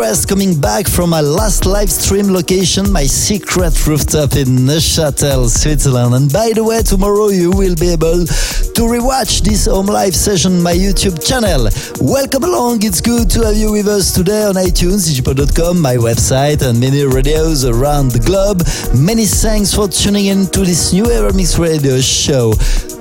Coming back from my last live stream location, my secret rooftop in Neuchâtel, Switzerland. And by the way, tomorrow you will be able to rewatch this home live session on my YouTube channel. Welcome along, it's good to have you with us today on iTunes, digipod.com, my website, and many radios around the globe. Many thanks for tuning in to this new Evermix radio show.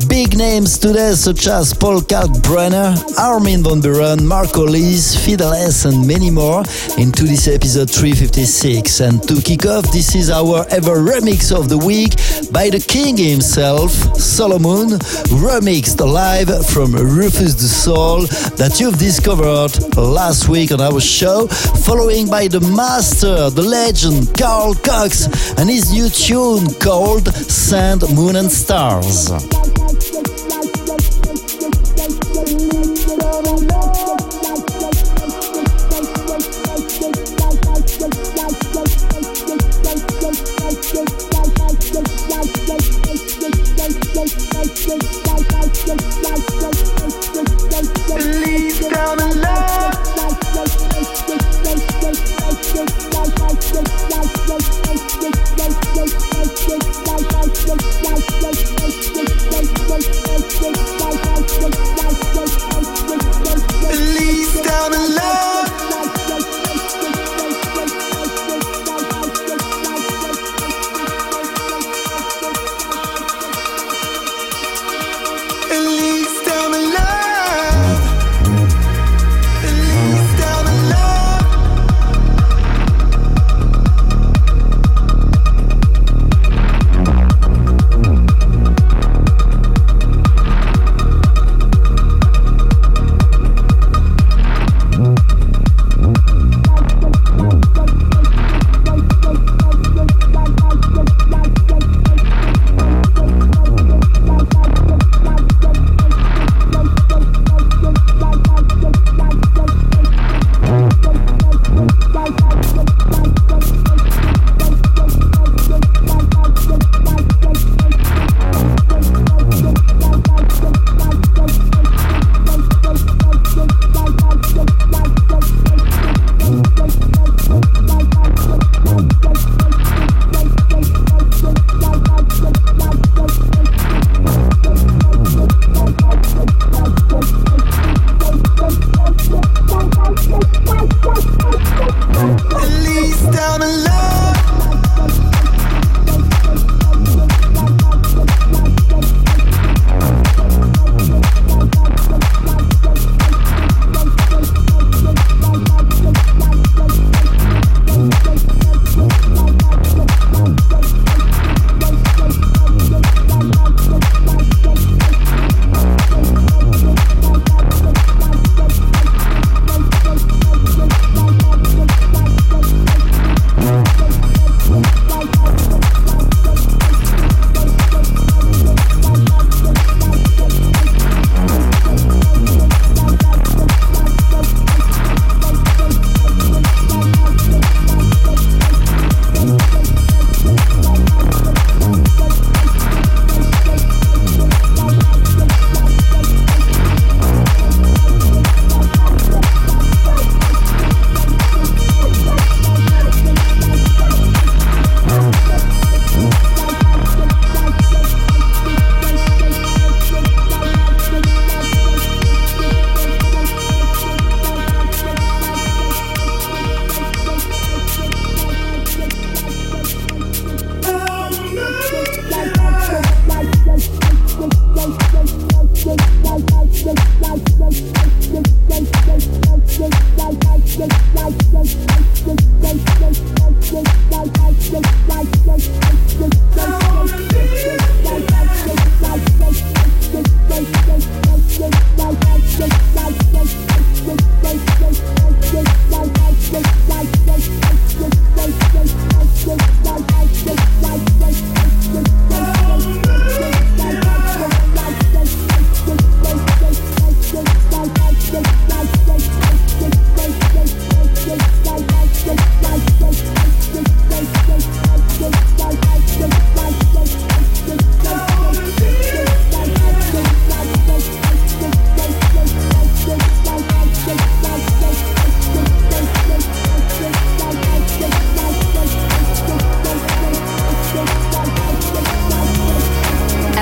Big names today, such as Paul Kalkbrenner, Armin van Buuren, Marco Lys, Fideles, and many more, into this episode 356. And to kick off, this is our ever remix of the week by the king himself, Solomun, remixed live from Rufus Du Sol that you've discovered last week on our show, following by the master, the legend, Carl Cox, and his new tune called Sand, Moon and Stars. Bye.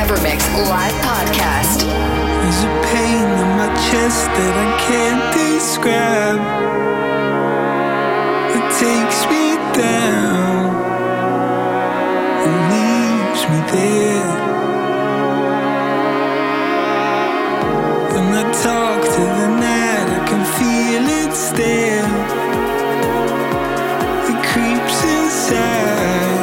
Live podcast. There's a pain in my chest that I can't describe. It takes me down and leaves me there. When I talk to the night, I can feel it stare. It creeps inside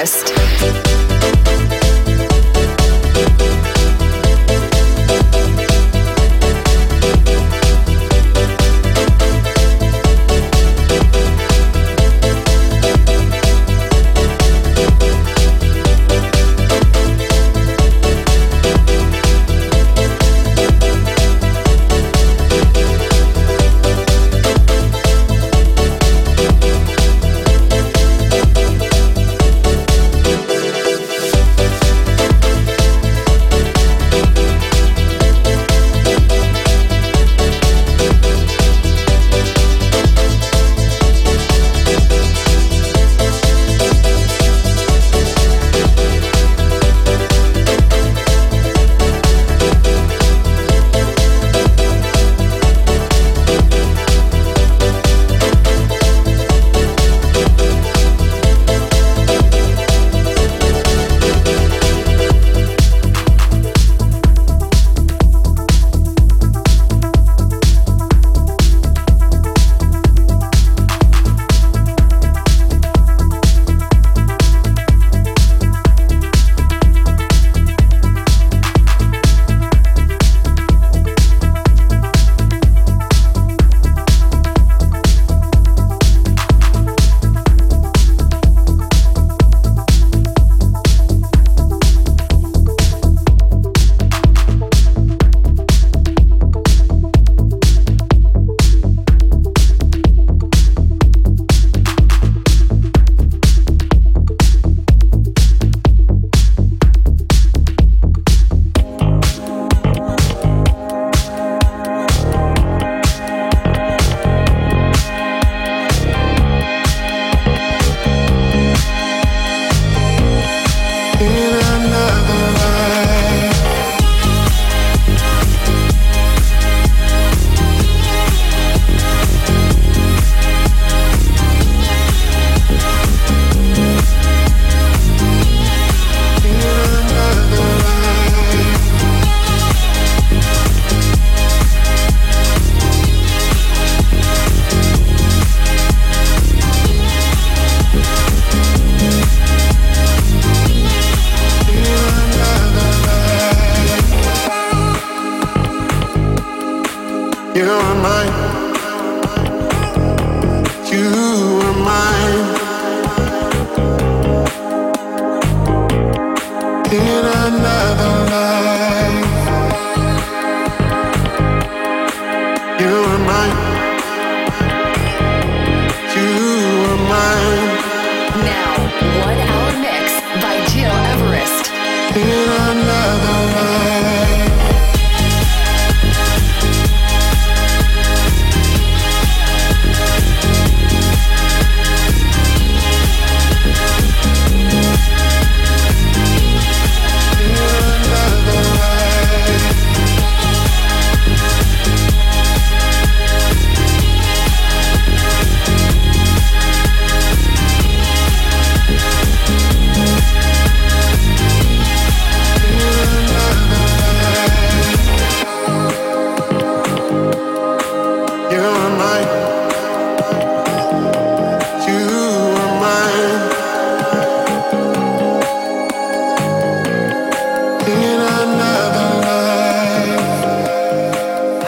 Everest.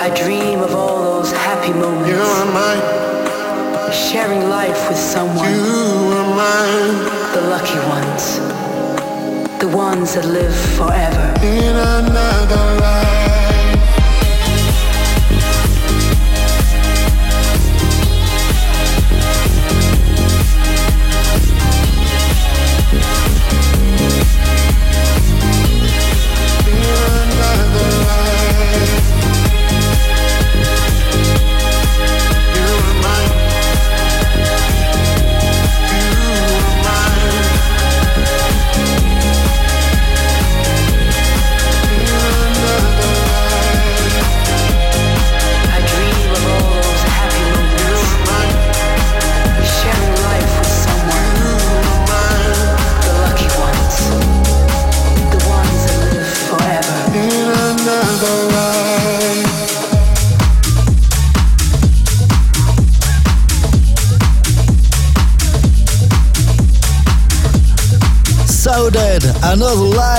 I dream of all those happy moments. You are mine. Sharing life with someone. You are mine. The lucky ones. The ones that live forever. In another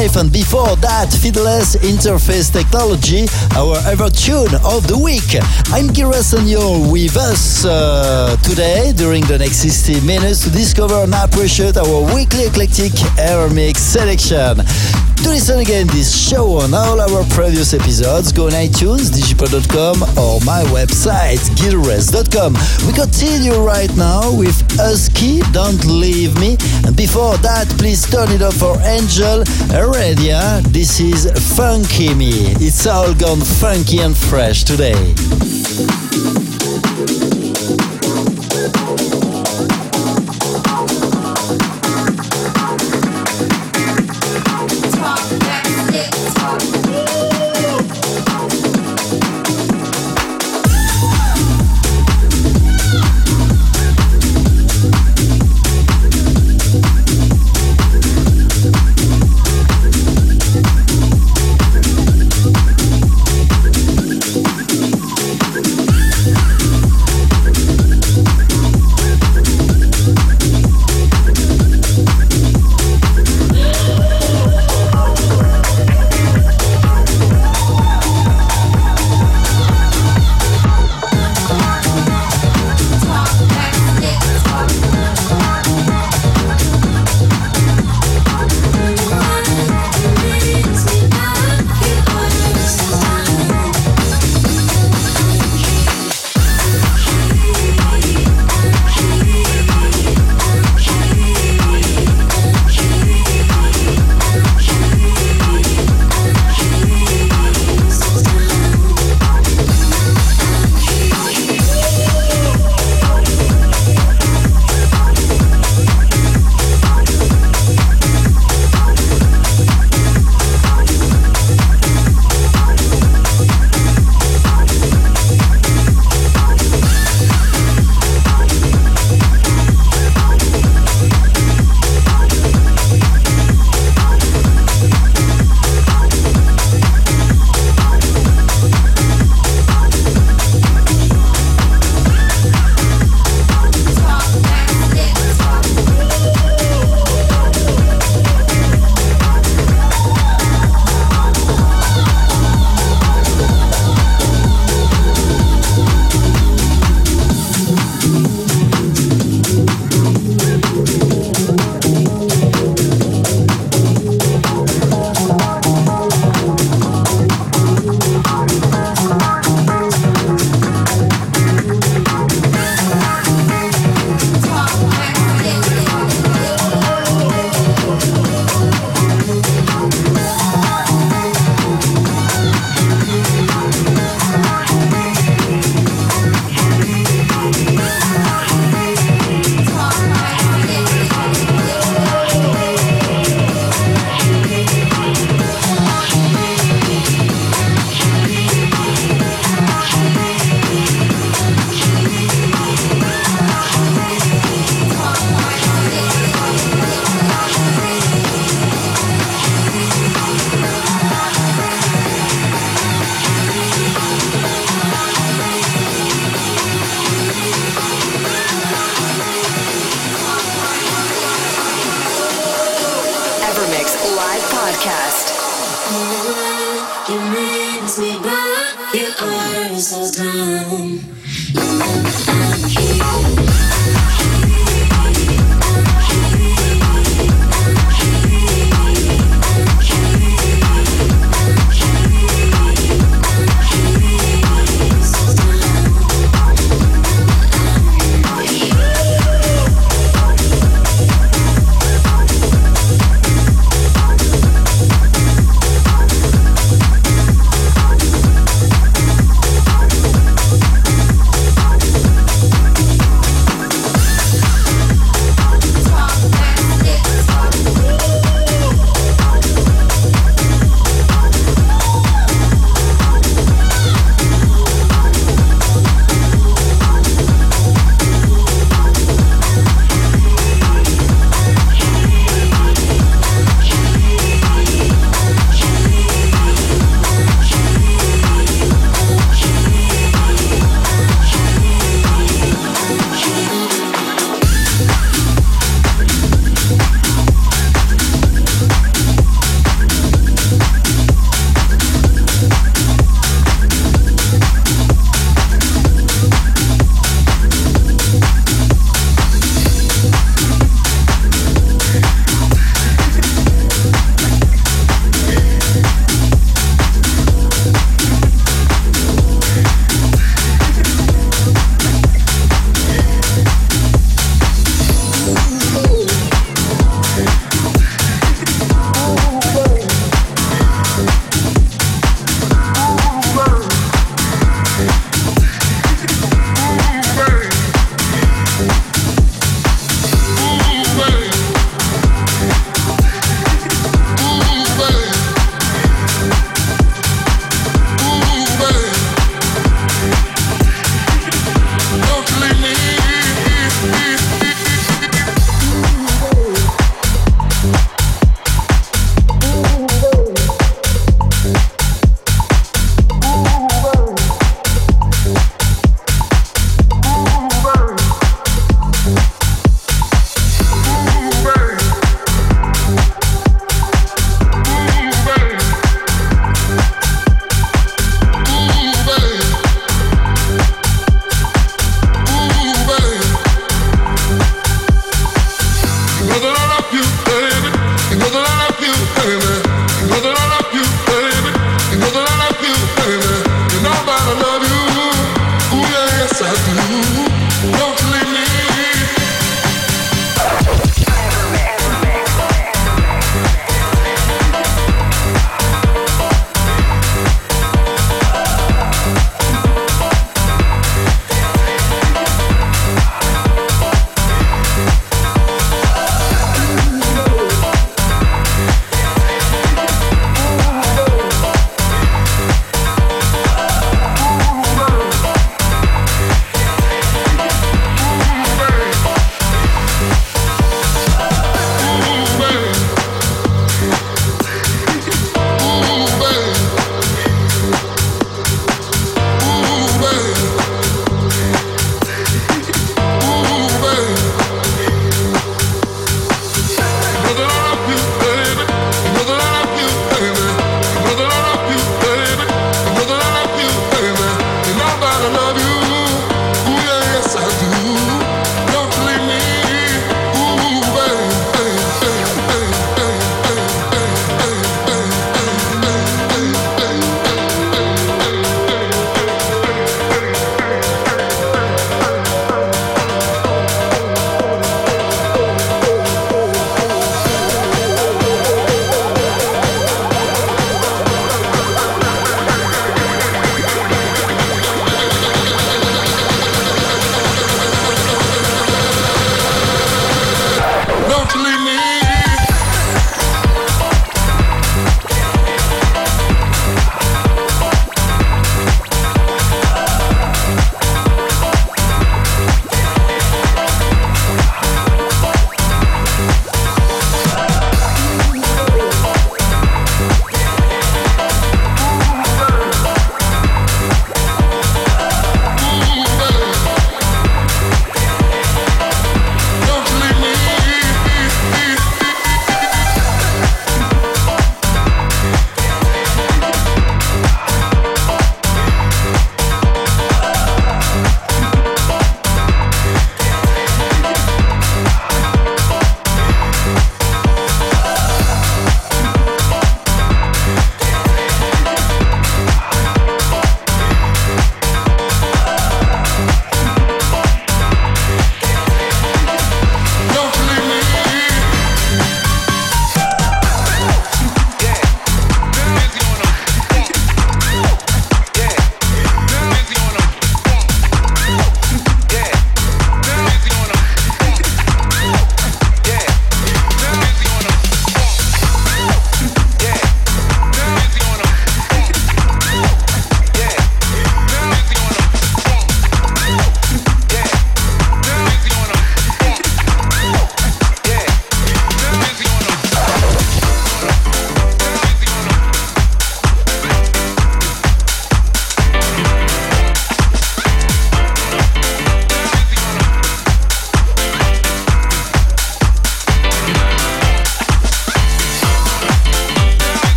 And before that, Fideles Interface Technology, our ever tune of the week. I'm Giras and you're with us uh, today during the next 60 minutes to discover and appreciate our weekly eclectic air mix selection. To listen again this show on all our previous episodes, go on iTunes, digipod.com or my website, gileverest.com. We continue right now with Husky, Don't Leave Me. And before that, please turn it up for Angel Heredia. This is Funky Me. It's all gone funky and fresh today.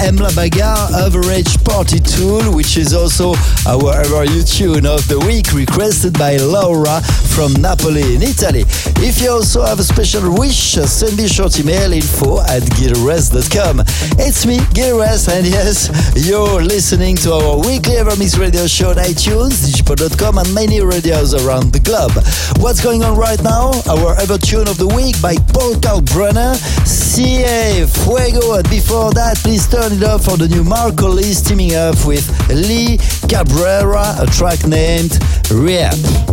Deborah M. Average Party Tool, which is also our Ever You Tune of the week, requested by Laura from Napoli in Italy. If you also have a special wish, send me a short email info at gileverest.com. It's me, Gil Everest, and yes, you're listening to our weekly Evermix radio show on iTunes, digipod.com, and many radios around the globe. What's going on right now? Our Ever Tune of the week by Paul Kalkbrenner, CA Fuego, and before that, please turn it up for the new Marco Lee teaming up with Lee Cabrera, a track named Rehab.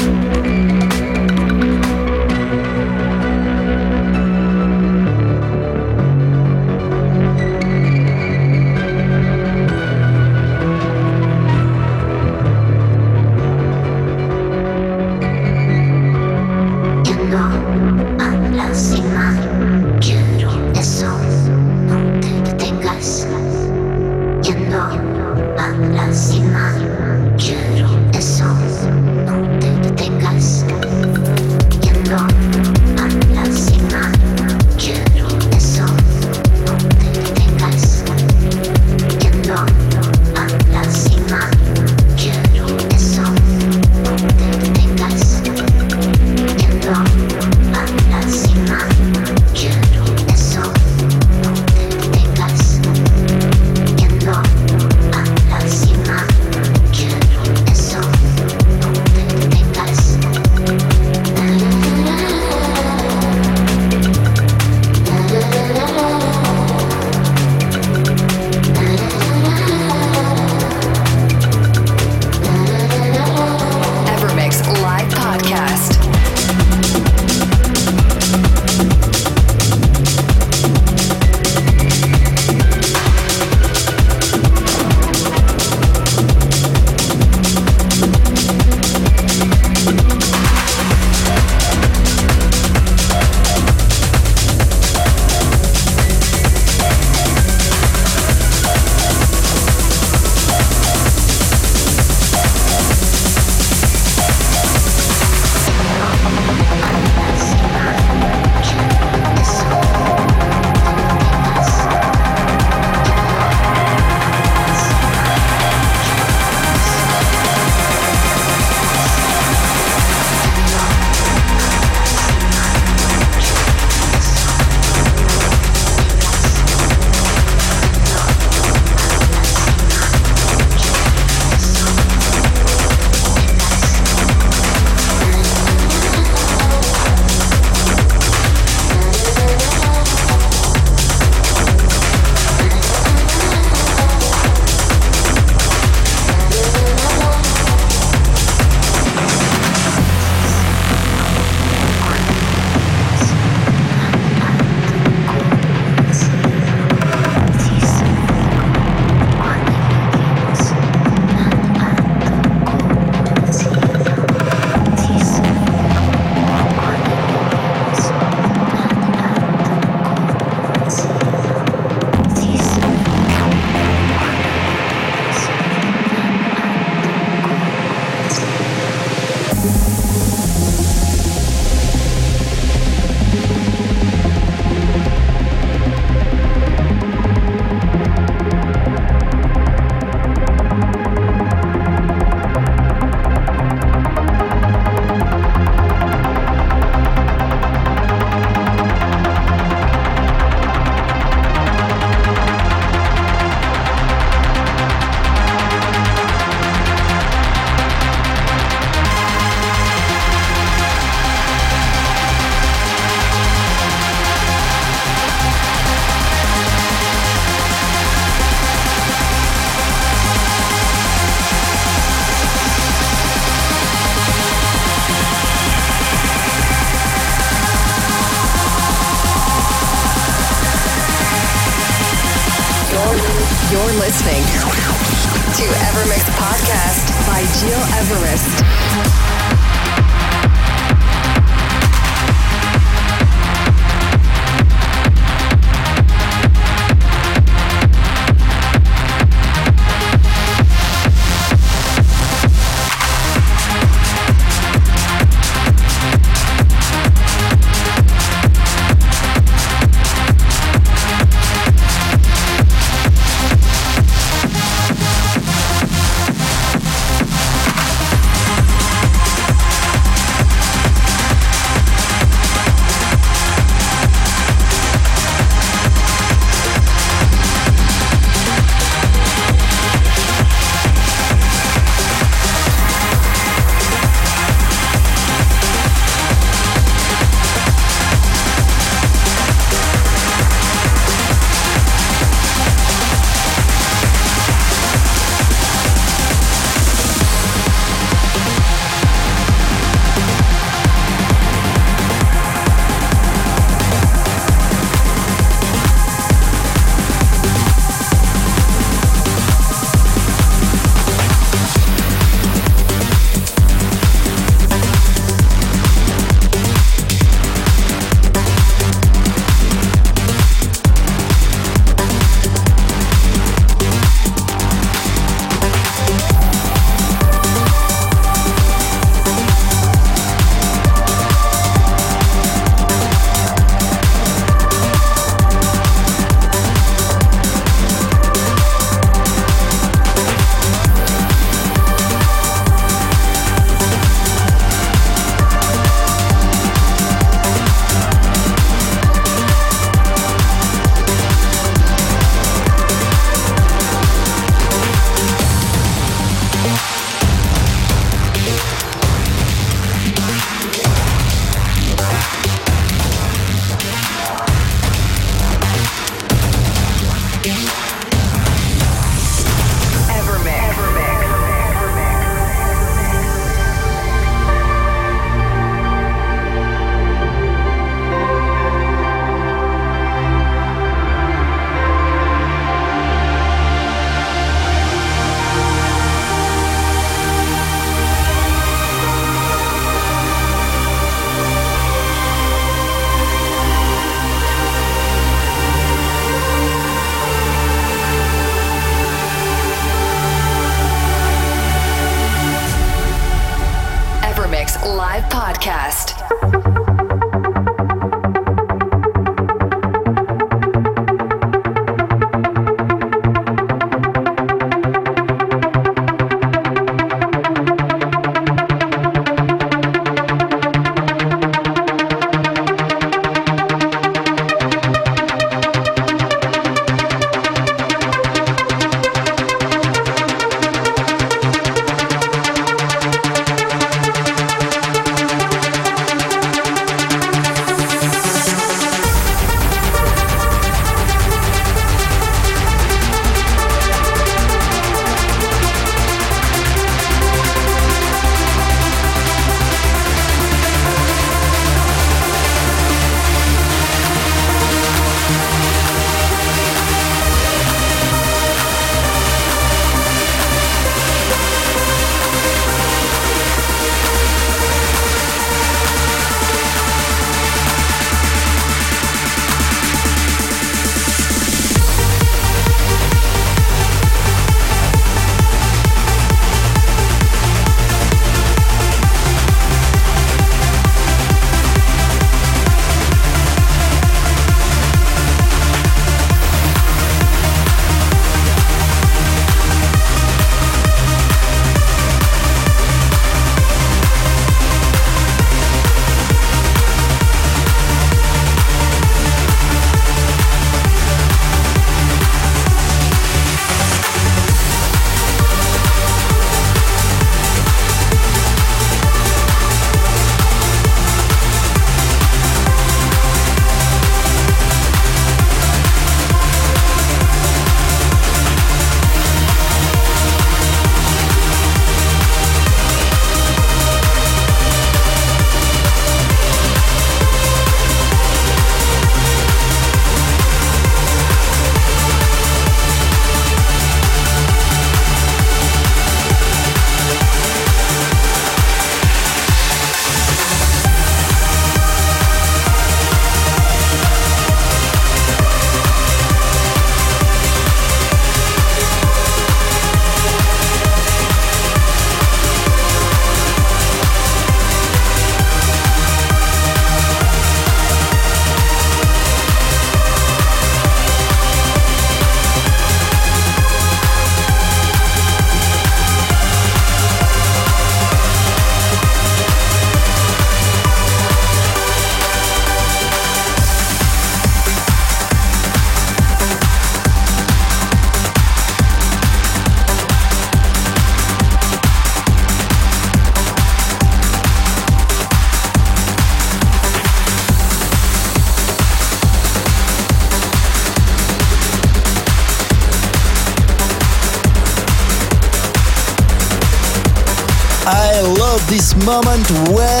Moment when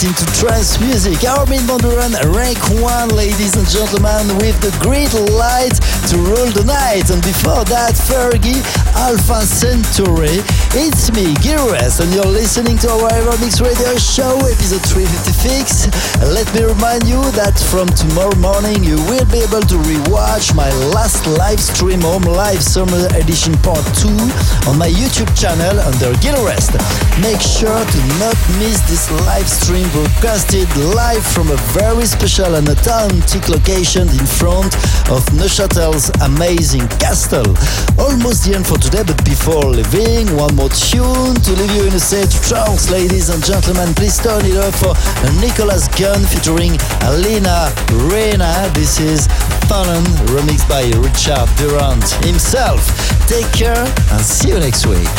get into trance music. Armin van Buuren, rank one, ladies and gentlemen, with the great light to rule the night. And before that, Fergie, Alpha Centauri. It's me, Gires, and you're listening to our Evermix Radio Show, episode 356. Let me remind you that from tomorrow morning, you will be able to rewatch my last live stream Home Live Summer Edition Part 2 on my YouTube channel under Gilrest. Make sure to not miss this live stream broadcasted live from a very special and authentic location in front of Neuchâtel's amazing castle. Almost the end for today, but before leaving, one more tune to leave you in a state of trance, ladies and gentlemen. Please turn it up for Nicholas Gunn featuring Alina Renae. This is Fallen, remixed by Richard Durand himself. Take care and see you next week.